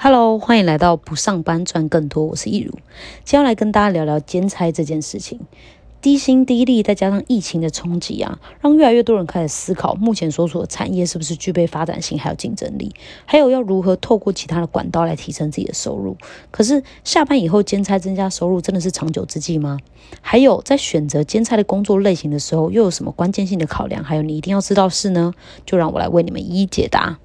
Hello，欢迎来到不上班赚更多，我是易如，接下来跟大家聊聊兼差这件事情。低薪低利，再加上疫情的冲击啊，让越来越多人开始思考，目前所处的产业是不是具备发展性还有竞争力，还有要如何透过其他的管道来提升自己的收入。可是下班以后兼差增加收入，真的是长久之计吗？还有在选择兼差的工作类型的时候，又有什么关键性的考量？还有你一定要知道事呢？就让我来为你们一一解答。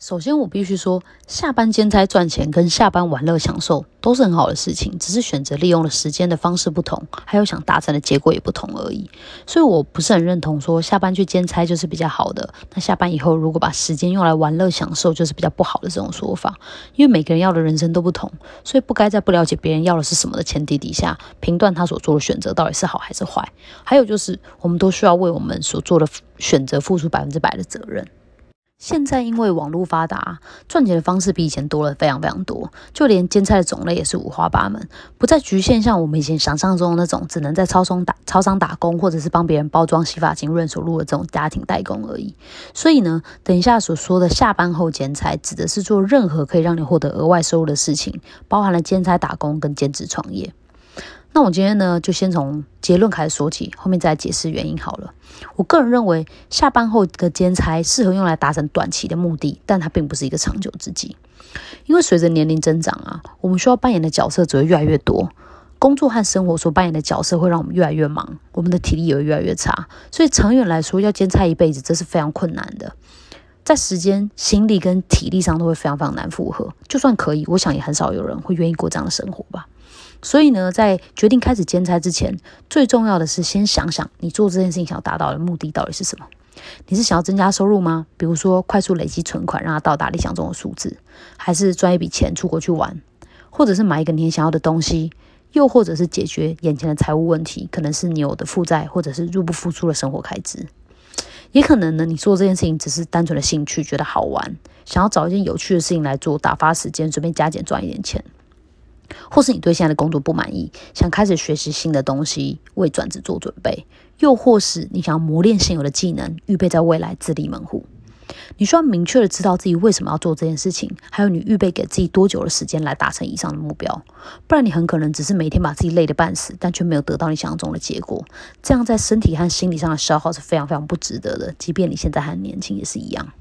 首先，我必须说，下班兼差赚钱跟下班玩乐享受都是很好的事情，只是选择利用的时间的方式不同，还有想达成的结果也不同而已。所以，我不是很认同说下班去兼差就是比较好的。那下班以后，如果把时间用来玩乐享受，就是比较不好的这种说法。因为每个人要的人生都不同，所以不该在不了解别人要的是什么的前提底下，评断他所做的选择到底是好还是坏。还有就是，我们都需要为我们所做的选择付出百分之百的责任。现在因为网络发达，赚钱的方式比以前多了非常非常多，就连兼差的种类也是五花八门，不再局限像我们以前想象中的那种只能在超商打超商打工，或者是帮别人包装洗发精润手露的这种家庭代工而已。所以呢，等一下所说的下班后兼差，指的是做任何可以让你获得额外收入的事情，包含了兼差打工跟兼职创业。那我今天呢，就先从结论开始说起，后面再解释原因好了。我个人认为，下班后的兼差适合用来达成短期的目的，但它并不是一个长久之计。因为随着年龄增长啊，我们需要扮演的角色只会越来越多，工作和生活所扮演的角色会让我们越来越忙，我们的体力也会越来越差。所以长远来说，要兼差一辈子，这是非常困难的，在时间、心力跟体力上都会非常非常难负荷。就算可以，我想也很少有人会愿意过这样的生活吧。所以呢，在决定开始兼差之前，最重要的是先想想你做这件事情想要达到的目的到底是什么。你是想要增加收入吗？比如说快速累积存款，让它到达理想中的数字，还是赚一笔钱出国去玩，或者是买一个你想要的东西，又或者是解决眼前的财务问题，可能是你有的负债，或者是入不敷出的生活开支。也可能呢，你做这件事情只是单纯的兴趣，觉得好玩，想要找一件有趣的事情来做，打发时间，顺便加减赚一点钱。或是你对现在的工作不满意，想开始学习新的东西，为转职做准备；又或是你想要磨练现有的技能，预备在未来自立门户。你需要明确的知道自己为什么要做这件事情，还有你预备给自己多久的时间来达成以上的目标。不然你很可能只是每天把自己累得半死，但却没有得到你想象中的结果。这样在身体和心理上的消耗是非常非常不值得的，即便你现在还年轻也是一样。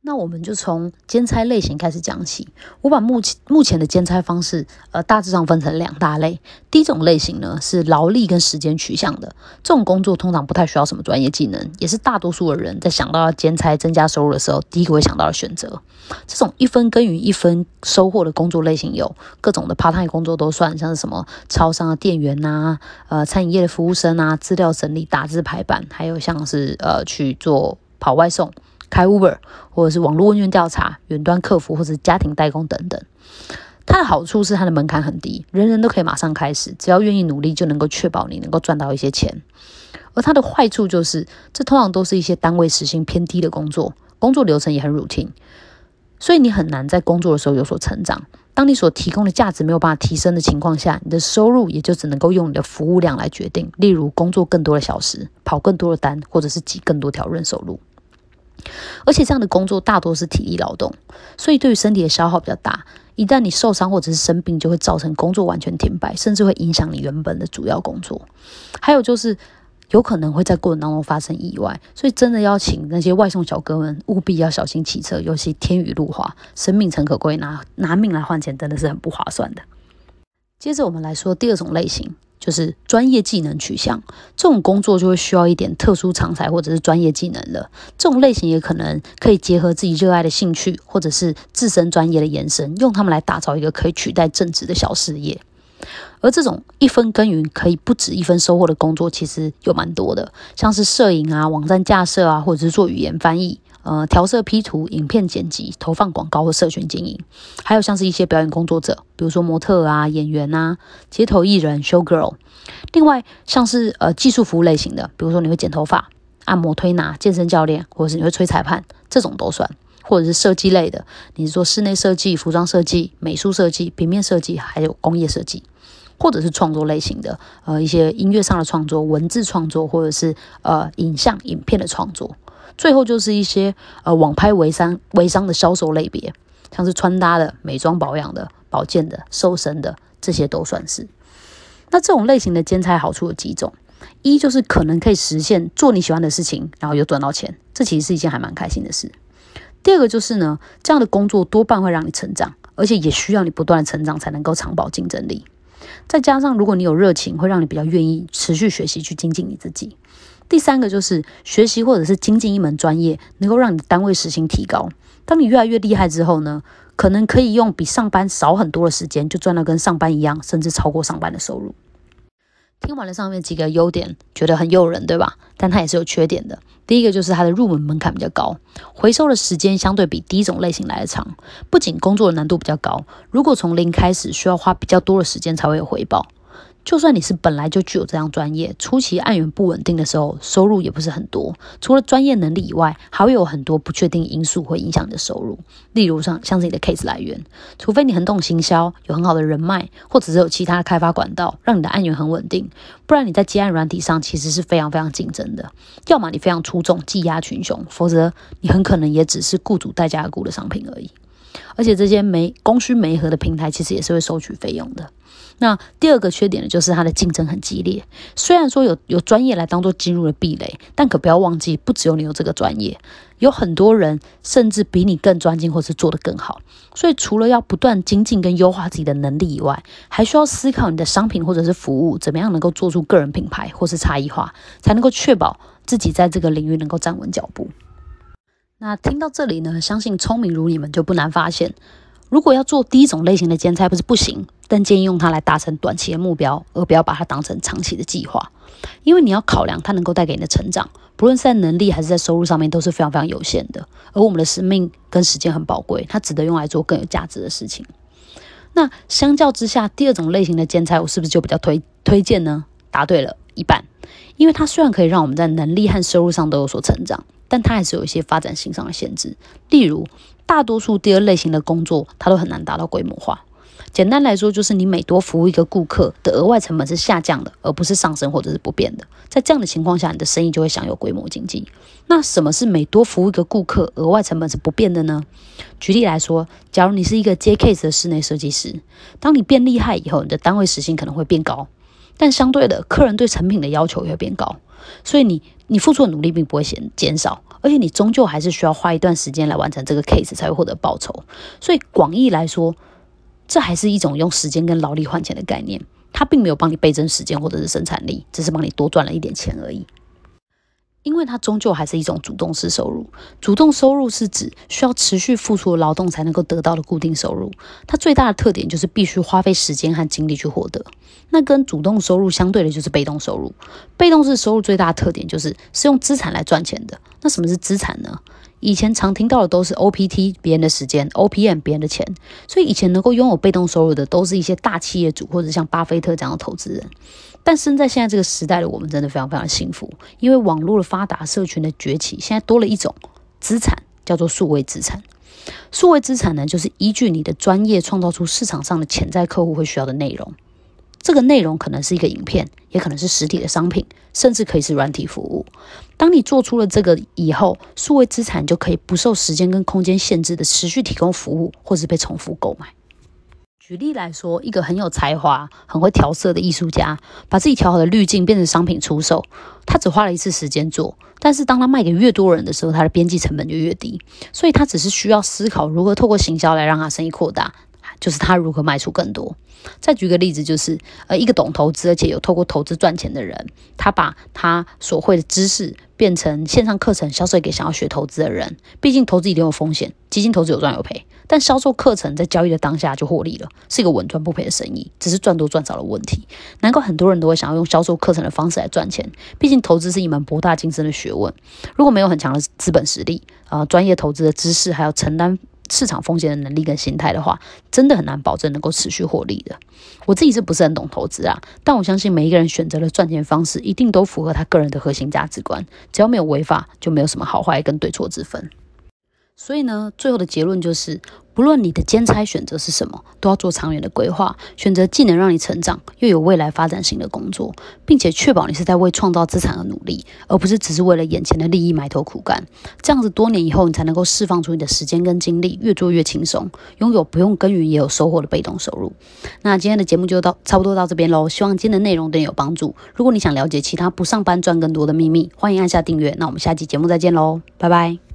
那我们就从兼差类型开始讲起。我把目前目前的兼差方式，呃，大致上分成两大类。第一种类型呢是劳力跟时间取向的，这种工作通常不太需要什么专业技能，也是大多数的人在想到要兼差增加收入的时候，第一个会想到的选择。这种一分耕耘一分收获的工作类型有各种的 part time 工作都算，像是什么超商的店员呐，呃，餐饮业的服务生啊，资料整理、打字排版，还有像是呃去做跑外送。开 Uber，或者是网络问卷调查、远端客服或者家庭代工等等，它的好处是它的门槛很低，人人都可以马上开始，只要愿意努力就能够确保你能够赚到一些钱。而它的坏处就是，这通常都是一些单位时薪偏低的工作，工作流程也很 routine，所以你很难在工作的时候有所成长。当你所提供的价值没有办法提升的情况下，你的收入也就只能够用你的服务量来决定，例如工作更多的小时、跑更多的单，或者是挤更多条润收入。而且这样的工作大多是体力劳动，所以对于身体的消耗比较大。一旦你受伤或者是生病，就会造成工作完全停摆，甚至会影响你原本的主要工作。还有就是有可能会在过程当中发生意外，所以真的要请那些外送小哥们务必要小心骑车，尤其天雨路滑，生命诚可贵，拿拿命来换钱真的是很不划算的。接着我们来说第二种类型。就是专业技能取向，这种工作就会需要一点特殊长才或者是专业技能了。这种类型也可能可以结合自己热爱的兴趣，或者是自身专业的延伸，用他们来打造一个可以取代正职的小事业。而这种一分耕耘可以不止一分收获的工作，其实有蛮多的，像是摄影啊、网站架设啊，或者是做语言翻译。呃，调色、P 图、影片剪辑、投放广告或社群经营，还有像是一些表演工作者，比如说模特啊、演员啊、街头艺人、show girl。另外，像是呃技术服务类型的，比如说你会剪头发、按摩推拿、健身教练，或者是你会吹裁判，这种都算。或者是设计类的，你是做室内设计、服装设计、美术设计、平面设计，还有工业设计，或者是创作类型的，呃，一些音乐上的创作、文字创作，或者是呃影像、影片的创作。最后就是一些呃网拍微商微商的销售类别，像是穿搭的、美妆保养的、保健的、瘦身的，这些都算是。那这种类型的兼差好处有几种？一就是可能可以实现做你喜欢的事情，然后又赚到钱，这其实是一件还蛮开心的事。第二个就是呢，这样的工作多半会让你成长，而且也需要你不断的成长才能够长保竞争力。再加上如果你有热情，会让你比较愿意持续学习去精进你自己。第三个就是学习或者是精进一门专业，能够让你的单位时薪提高。当你越来越厉害之后呢，可能可以用比上班少很多的时间，就赚到跟上班一样，甚至超过上班的收入。听完了上面几个优点，觉得很诱人，对吧？但它也是有缺点的。第一个就是它的入门门槛比较高，回收的时间相对比第一种类型来的长。不仅工作的难度比较高，如果从零开始，需要花比较多的时间才会有回报。就算你是本来就具有这样专业，初期案源不稳定的时候，收入也不是很多。除了专业能力以外，还会有很多不确定因素会影响你的收入。例如像像是你的 case 来源，除非你很懂行销，有很好的人脉，或者是有其他的开发管道，让你的案源很稳定，不然你在接案软体上其实是非常非常竞争的。要么你非常出众，技压群雄，否则你很可能也只是雇主代价而雇的商品而已。而且这些没供需没合的平台，其实也是会收取费用的。那第二个缺点呢，就是它的竞争很激烈。虽然说有有专业来当做进入的壁垒，但可不要忘记，不只有你有这个专业，有很多人甚至比你更专精，或是做得更好。所以除了要不断精进跟优化自己的能力以外，还需要思考你的商品或者是服务怎么样能够做出个人品牌或是差异化，才能够确保自己在这个领域能够站稳脚步。那听到这里呢，相信聪明如你们就不难发现。如果要做第一种类型的兼差，不是不行，但建议用它来达成短期的目标，而不要把它当成长期的计划。因为你要考量它能够带给你的成长，不论是在能力还是在收入上面，都是非常非常有限的。而我们的生命跟时间很宝贵，它值得用来做更有价值的事情。那相较之下，第二种类型的兼差，我是不是就比较推推荐呢？答对了一半，因为它虽然可以让我们在能力和收入上都有所成长，但它还是有一些发展性上的限制，例如。大多数第二类型的工作，它都很难达到规模化。简单来说，就是你每多服务一个顾客的额外成本是下降的，而不是上升或者是不变的。在这样的情况下，你的生意就会享有规模经济。那什么是每多服务一个顾客，额外成本是不变的呢？举例来说，假如你是一个接 case 的室内设计师，当你变厉害以后，你的单位时薪可能会变高，但相对的，客人对成品的要求也会变高，所以你你付出的努力并不会减减少。而且你终究还是需要花一段时间来完成这个 case 才会获得报酬，所以广义来说，这还是一种用时间跟劳力换钱的概念，它并没有帮你倍增时间或者是生产力，只是帮你多赚了一点钱而已。因为它终究还是一种主动式收入，主动收入是指需要持续付出劳动才能够得到的固定收入。它最大的特点就是必须花费时间和精力去获得。那跟主动收入相对的就是被动收入。被动式收入最大的特点就是是用资产来赚钱的。那什么是资产呢？以前常听到的都是 OPT 别人的时间，OPM 别人的钱。所以以前能够拥有被动收入的都是一些大企业主或者像巴菲特这样的投资人。但生在现在这个时代的我们，真的非常非常幸福，因为网络的发达、社群的崛起，现在多了一种资产，叫做数位资产。数位资产呢，就是依据你的专业，创造出市场上的潜在客户会需要的内容。这个内容可能是一个影片，也可能是实体的商品，甚至可以是软体服务。当你做出了这个以后，数位资产就可以不受时间跟空间限制的持续提供服务，或是被重复购买。举例来说，一个很有才华、很会调色的艺术家，把自己调好的滤镜变成商品出售。他只花了一次时间做，但是当他卖给越多人的时候，他的边际成本就越低。所以他只是需要思考如何透过行销来让他生意扩大，就是他如何卖出更多。再举个例子，就是呃，一个懂投资而且有透过投资赚钱的人，他把他所会的知识变成线上课程销售给想要学投资的人。毕竟投资一定有风险，基金投资有赚有赔。但销售课程在交易的当下就获利了，是一个稳赚不赔的生意，只是赚多赚少的问题。难怪很多人都会想要用销售课程的方式来赚钱。毕竟投资是一门博大精深的学问，如果没有很强的资本实力啊，专业投资的知识，还要承担市场风险的能力跟心态的话，真的很难保证能够持续获利的。我自己是不是很懂投资啊？但我相信每一个人选择的赚钱方式，一定都符合他个人的核心价值观。只要没有违法，就没有什么好坏跟对错之分。所以呢，最后的结论就是，不论你的兼差选择是什么，都要做长远的规划，选择既能让你成长又有未来发展性的工作，并且确保你是在为创造资产而努力，而不是只是为了眼前的利益埋头苦干。这样子多年以后，你才能够释放出你的时间跟精力，越做越轻松，拥有不用耕耘也有收获的被动收入。那今天的节目就到差不多到这边喽，希望今天的内容对你有帮助。如果你想了解其他不上班赚更多的秘密，欢迎按下订阅。那我们下期节目再见喽，拜拜。